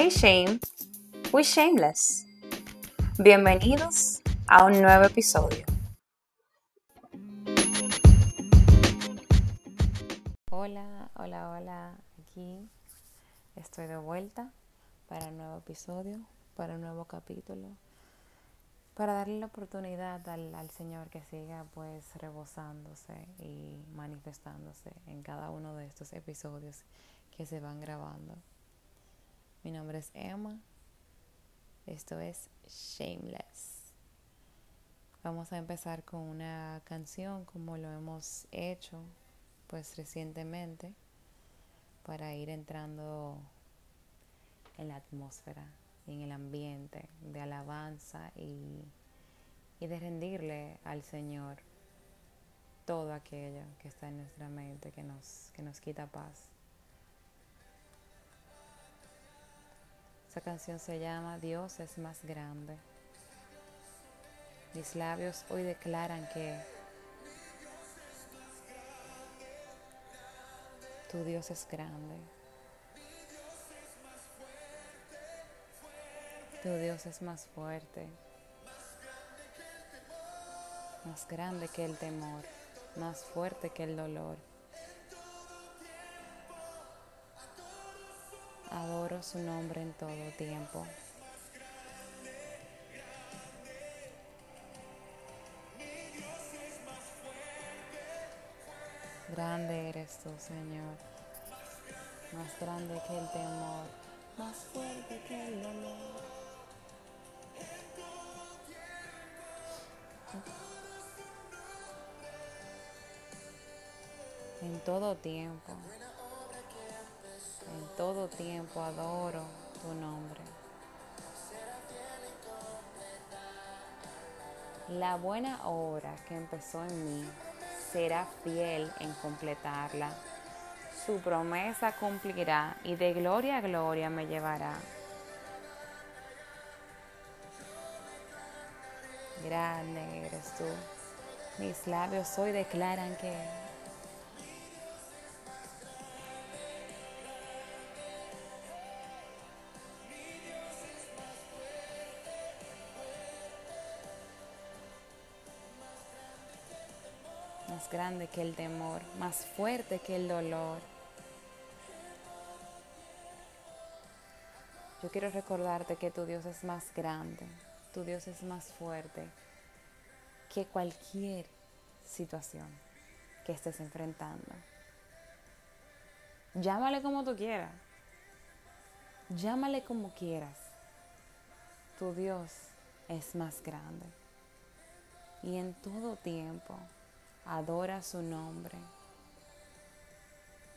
Hey Shame, we shameless. Bienvenidos a un nuevo episodio. Hola, hola, hola. Aquí estoy de vuelta para un nuevo episodio, para un nuevo capítulo, para darle la oportunidad al, Señor que siga pues rebosándose y manifestándose en cada uno de estos episodios que se van grabando. Mi nombre es Emma. Esto es Shameless. Vamos a empezar con una canción como lo hemos hecho pues recientemente para ir entrando en la atmósfera en el ambiente de alabanza y, y de rendirle al Señor todo aquello que está en nuestra mente que nos, que nos quita paz. Esa canción se llama Dios es más grande. Mis labios hoy declaran que tu Dios es grande. Tu Dios es más fuerte, más grande que el temor, más fuerte que el dolor. Adoro su nombre en todo tiempo. Grande eres tú, Señor, más grande que el temor, más fuerte que el dolor. En todo tiempo, todo tiempo adoro tu nombre. La buena obra que empezó en mí será fiel en completarla. Su promesa cumplirá y de gloria a gloria me llevará. Grande eres tú. Mis labios hoy declaran que más grande que el temor, más fuerte que el dolor. Yo quiero recordarte que tu Dios es más grande, tu Dios es más fuerte que cualquier situación que estés enfrentando. Llámale como tú quieras. Llámale como quieras. Tu Dios es más grande. Y en todo tiempo adora su nombre.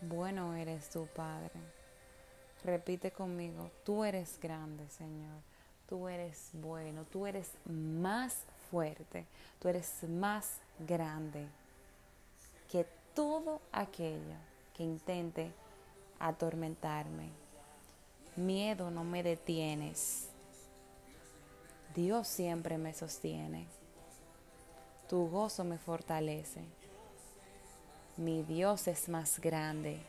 Bueno eres tu Padre. Repite conmigo, tú eres grande, Señor. Tú eres bueno, tú eres más fuerte, tú eres más grande que todo aquello que intente atormentarme. Miedo no me detienes. Dios siempre me sostiene. Tu gozo me fortalece. Mi Dios es más grande.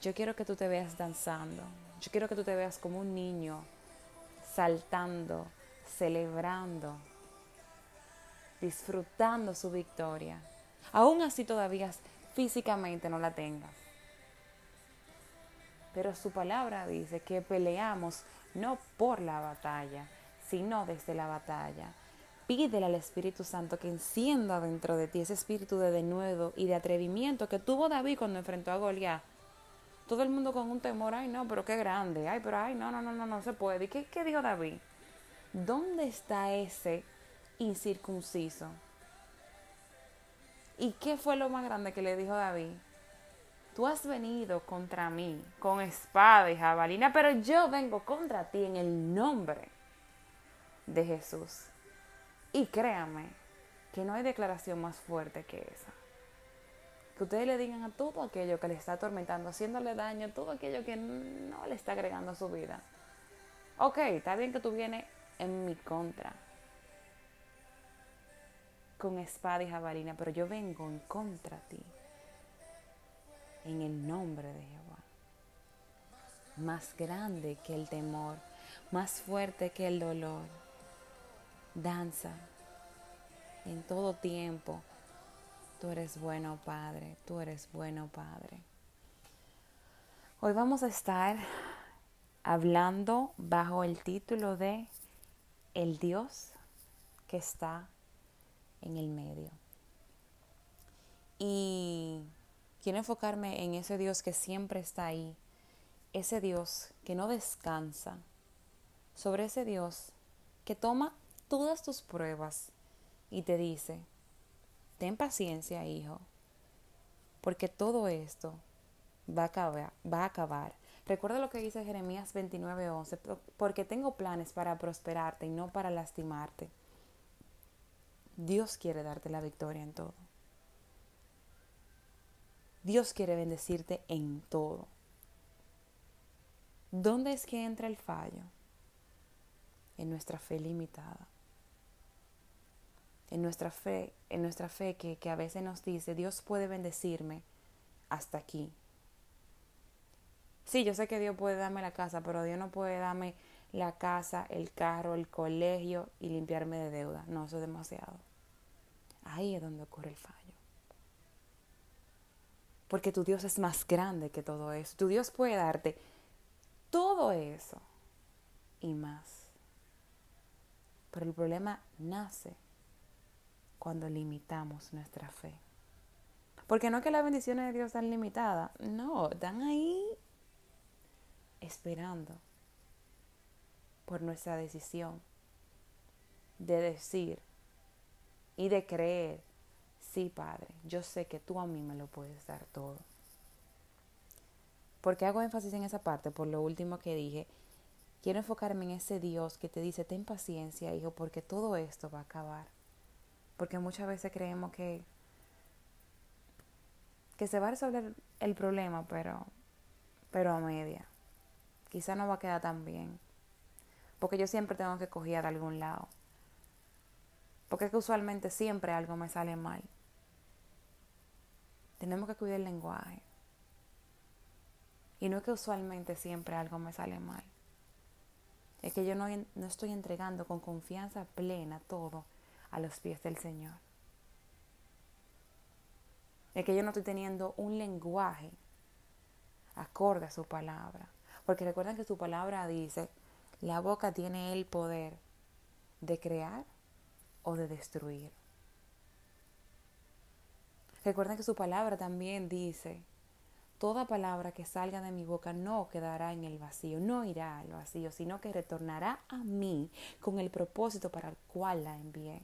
Yo quiero que tú te veas danzando. Yo quiero que tú te veas como un niño saltando, celebrando, disfrutando su victoria. Aún así todavía físicamente no la tengas. Pero su palabra dice que peleamos no por la batalla, sino desde la batalla pídele al Espíritu Santo que encienda dentro de ti ese espíritu de denuedo y de atrevimiento que tuvo David cuando enfrentó a Goliat. Todo el mundo con un temor, ay no, pero qué grande, ay, pero ay, no, no, no, no, no se puede. ¿Y qué, qué dijo David? ¿Dónde está ese incircunciso? ¿Y qué fue lo más grande que le dijo David? Tú has venido contra mí con espada y jabalina, pero yo vengo contra ti en el nombre de Jesús. Y créame que no hay declaración más fuerte que esa. Que ustedes le digan a todo aquello que le está atormentando, haciéndole daño, todo aquello que no le está agregando a su vida. Ok, está bien que tú vienes en mi contra con espada y jabalina, pero yo vengo en contra de ti. En el nombre de Jehová. más grande que el temor, más fuerte que el dolor. Danza en todo tiempo. Tú eres bueno, Padre, tú eres bueno, Padre. Hoy vamos a estar hablando bajo el título de El Dios que está en el medio. Y quiero enfocarme en ese Dios que siempre está ahí, ese Dios que no descansa, sobre ese Dios que toma todas tus pruebas y te dice, ten paciencia, hijo, porque todo esto va a acabar. Va a acabar. Recuerda lo que dice Jeremías 29:11, porque tengo planes para prosperarte y no para lastimarte. Dios quiere darte la victoria en todo. Dios quiere bendecirte en todo. ¿Dónde es que entra el fallo? En nuestra fe limitada. En nuestra fe, en nuestra fe que, que a veces nos dice, Dios puede bendecirme hasta aquí. Sí, yo sé que Dios puede darme la casa, pero Dios no puede darme la casa, el carro, el colegio y limpiarme de deuda. No, eso es demasiado. Ahí es donde ocurre el fallo. Porque tu Dios es más grande que todo eso. Tu Dios puede darte todo eso y más. Pero el problema nace cuando limitamos nuestra fe. Porque no es que las bendiciones de Dios están limitadas, no, están ahí esperando por nuestra decisión de decir y de creer sí, Padre, yo sé que tú a mí me lo puedes dar todo. Porque hago énfasis en esa parte? Por lo último que dije, quiero enfocarme en ese Dios que te dice, ten paciencia, hijo, porque todo esto va a acabar. Porque muchas veces creemos que, que se va a resolver el problema, pero, pero a media. Quizá no va a quedar tan bien. Porque yo siempre tengo que coger de algún lado. Porque es que usualmente siempre algo me sale mal. Tenemos que cuidar el lenguaje. Y no es que usualmente siempre algo me sale mal. Es que yo no, no estoy entregando con confianza plena todo a los pies del Señor. Es que yo no estoy teniendo un lenguaje acorde a su palabra. Porque recuerden que su palabra dice, la boca tiene el poder de crear o de destruir. Recuerden que su palabra también dice, toda palabra que salga de mi boca no quedará en el vacío, no irá al vacío, sino que retornará a mí con el propósito para el cual la envié.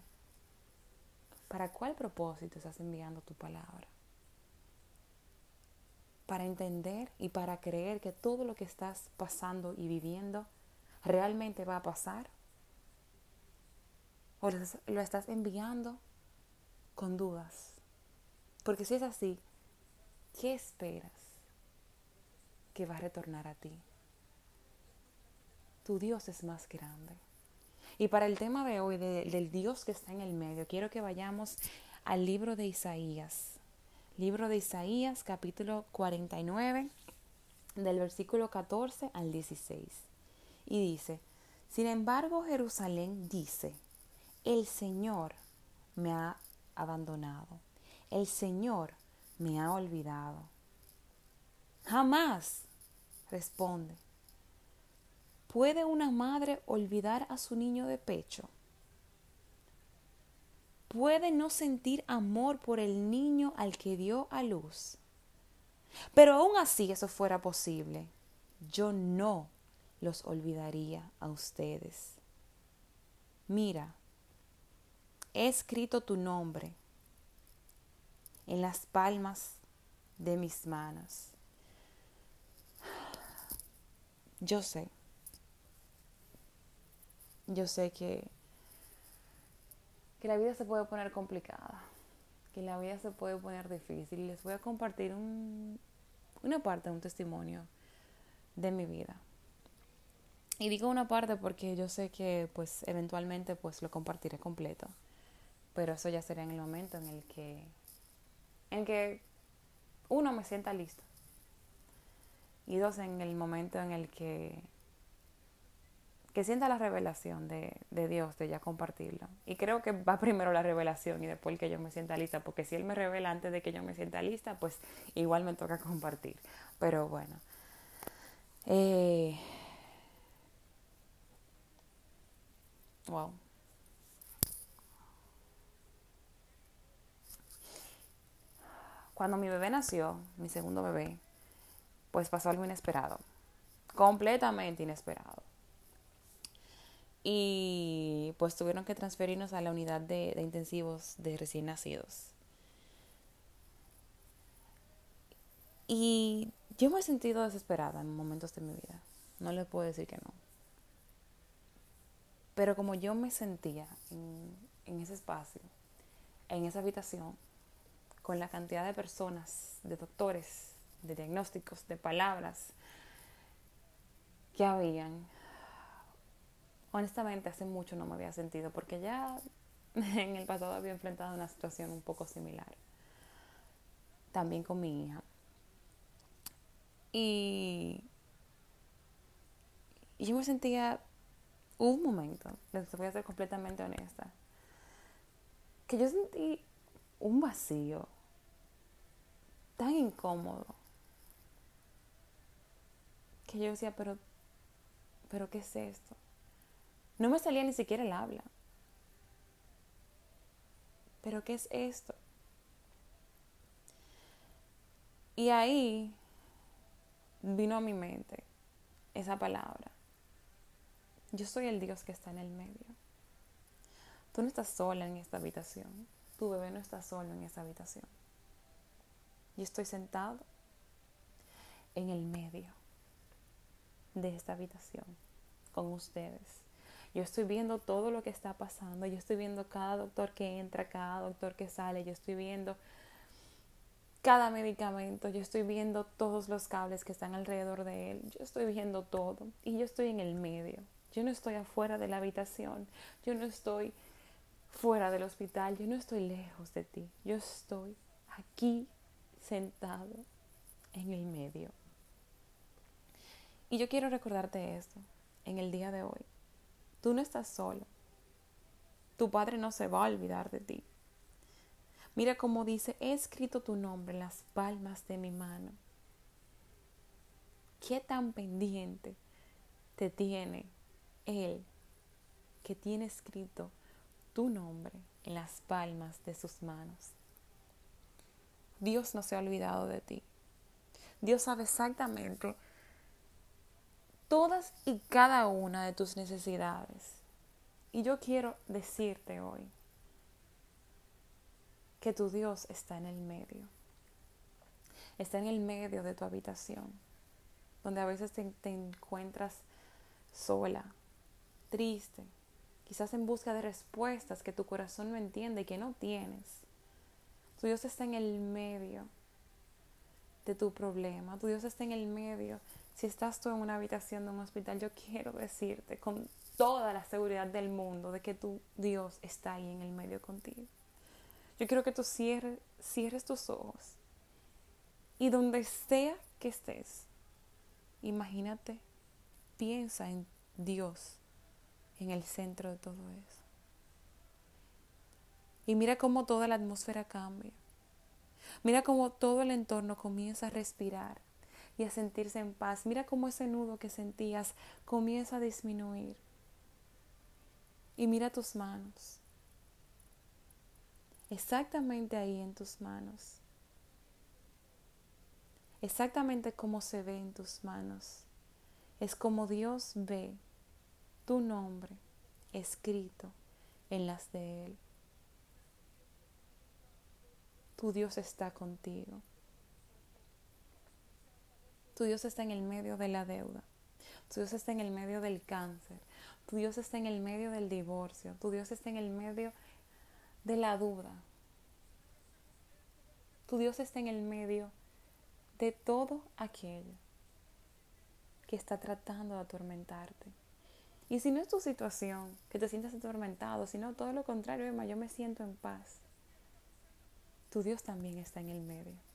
¿Para cuál propósito estás enviando tu palabra? Para entender y para creer que todo lo que estás pasando y viviendo realmente va a pasar. ¿O lo estás enviando con dudas? Porque si es así, ¿qué esperas que va a retornar a ti? Tu Dios es más grande. Y para el tema de hoy, del Dios que está en el medio, quiero que vayamos al libro de Isaías. Libro de Isaías, capítulo 49, del versículo 14 al 16. Y dice, sin embargo Jerusalén dice, el Señor me ha abandonado el Señor me ha olvidado. Jamás, responde. ¿Puede una madre olvidar a su niño de pecho? ¿Puede no sentir amor por el niño al que dio a luz? Pero aún así eso fuera posible, yo no los olvidaría a ustedes. Mira, he escrito tu nombre en las palmas de mis manos. Yo sé, yo sé que, que la vida se puede poner complicada, que la vida se puede poner difícil. Les voy a compartir un, una parte, un testimonio de mi vida. Y digo una parte porque yo sé que pues eventualmente pues lo compartiré completo. Pero eso ya sería en el momento en el que en que uno me sienta listo. Y dos, en el momento en el que, que sienta la revelación de, de Dios, de ya compartirlo. Y creo que va primero la revelación y después que yo me sienta lista, porque si Él me revela antes de que yo me sienta lista, pues igual me toca compartir. Pero bueno. Eh, wow. Cuando mi bebé nació, mi segundo bebé, pues pasó algo inesperado, completamente inesperado. Y pues tuvieron que transferirnos a la unidad de, de intensivos de recién nacidos. Y yo me he sentido desesperada en momentos de mi vida. No le puedo decir que no. Pero como yo me sentía en, en ese espacio, en esa habitación, con la cantidad de personas, de doctores, de diagnósticos, de palabras que habían. Honestamente, hace mucho no me había sentido porque ya en el pasado había enfrentado una situación un poco similar. También con mi hija. Y, yo me sentía, un momento, les voy a ser completamente honesta, que yo sentí un vacío tan incómodo que yo decía, pero, pero ¿qué es esto? No me salía ni siquiera el habla. Pero ¿qué es esto? Y ahí vino a mi mente esa palabra. Yo soy el Dios que está en el medio. Tú no estás sola en esta habitación. Tu bebé no está solo en esta habitación. Yo estoy sentado en el medio de esta habitación con ustedes. Yo estoy viendo todo lo que está pasando. Yo estoy viendo cada doctor que entra, cada doctor que sale. Yo estoy viendo cada medicamento. Yo estoy viendo todos los cables que están alrededor de él. Yo estoy viendo todo. Y yo estoy en el medio. Yo no estoy afuera de la habitación. Yo no estoy fuera del hospital. Yo no estoy lejos de ti. Yo estoy aquí sentado en el medio. Y yo quiero recordarte esto en el día de hoy. Tú no estás solo. Tu Padre no se va a olvidar de ti. Mira cómo dice, he escrito tu nombre en las palmas de mi mano. ¿Qué tan pendiente te tiene Él que tiene escrito tu nombre en las palmas de sus manos? Dios no se ha olvidado de ti. Dios sabe exactamente todas y cada una de tus necesidades. Y yo quiero decirte hoy que tu Dios está en el medio. Está en el medio de tu habitación, donde a veces te, encuentras sola, triste, quizás en busca de respuestas que tu corazón no entiende y que no tienes. Tu Dios está en el medio de tu problema. Tu Dios está en el medio. Si estás tú en una habitación de un hospital, yo quiero decirte con toda la seguridad del mundo de que tu Dios está ahí en el medio contigo. Yo quiero que tú cierres, cierres tus ojos y donde sea que estés, imagínate, piensa en Dios en el centro de todo eso. Y mira cómo toda la atmósfera cambia. Mira cómo todo el entorno comienza a respirar y a sentirse en paz. Mira cómo ese nudo que sentías comienza a disminuir. Y mira tus manos. Exactamente ahí en tus manos. Exactamente como se ve en tus manos. Es como Dios ve tu nombre escrito en las de Él tu Dios está contigo. Tu Dios está en el medio de la deuda. Tu Dios está en el medio del cáncer. Tu Dios está en el medio del divorcio. Tu Dios está en el medio de la duda. Tu Dios está en el medio de todo aquello que está tratando de atormentarte. Y si no es tu situación, que te sientas atormentado, sino todo lo contrario, Emma, yo me siento en paz tu Dios también está en el medio.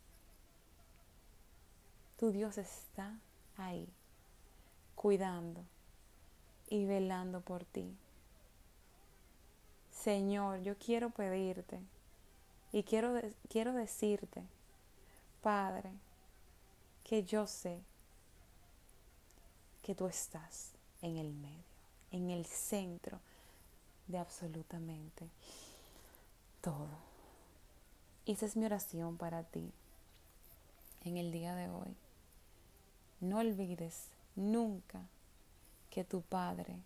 Tu Dios está ahí, cuidando y velando por ti. Señor, yo quiero pedirte y quiero, quiero decirte, Padre, que yo sé que tú estás en el medio, en el centro de absolutamente todo. Esa es mi oración para ti en el día de hoy. No olvides nunca que tu Padre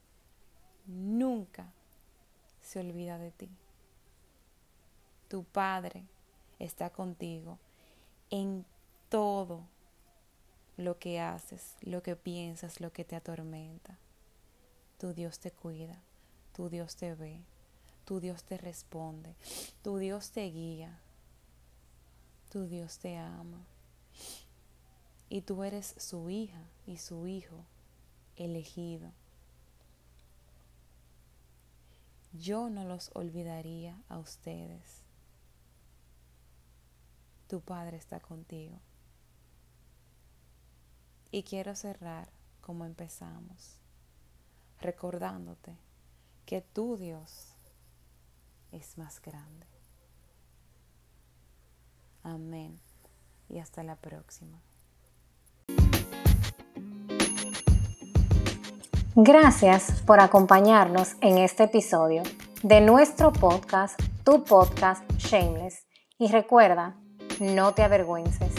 nunca se olvida de ti. Tu Padre está contigo en todo lo que haces, lo que piensas, lo que te atormenta. Tu Dios te cuida, tu Dios te ve, tu Dios te responde, tu Dios te guía, tu Dios te ama. Y tú eres su hija y su hijo elegido. Yo no los olvidaría a ustedes. Tu Padre está contigo. Y quiero cerrar como empezamos, recordándote que tu Dios es más grande. Amén. Y hasta la próxima. Gracias por acompañarnos en este episodio de nuestro podcast, tu podcast Shameless. Y recuerda, no te avergüences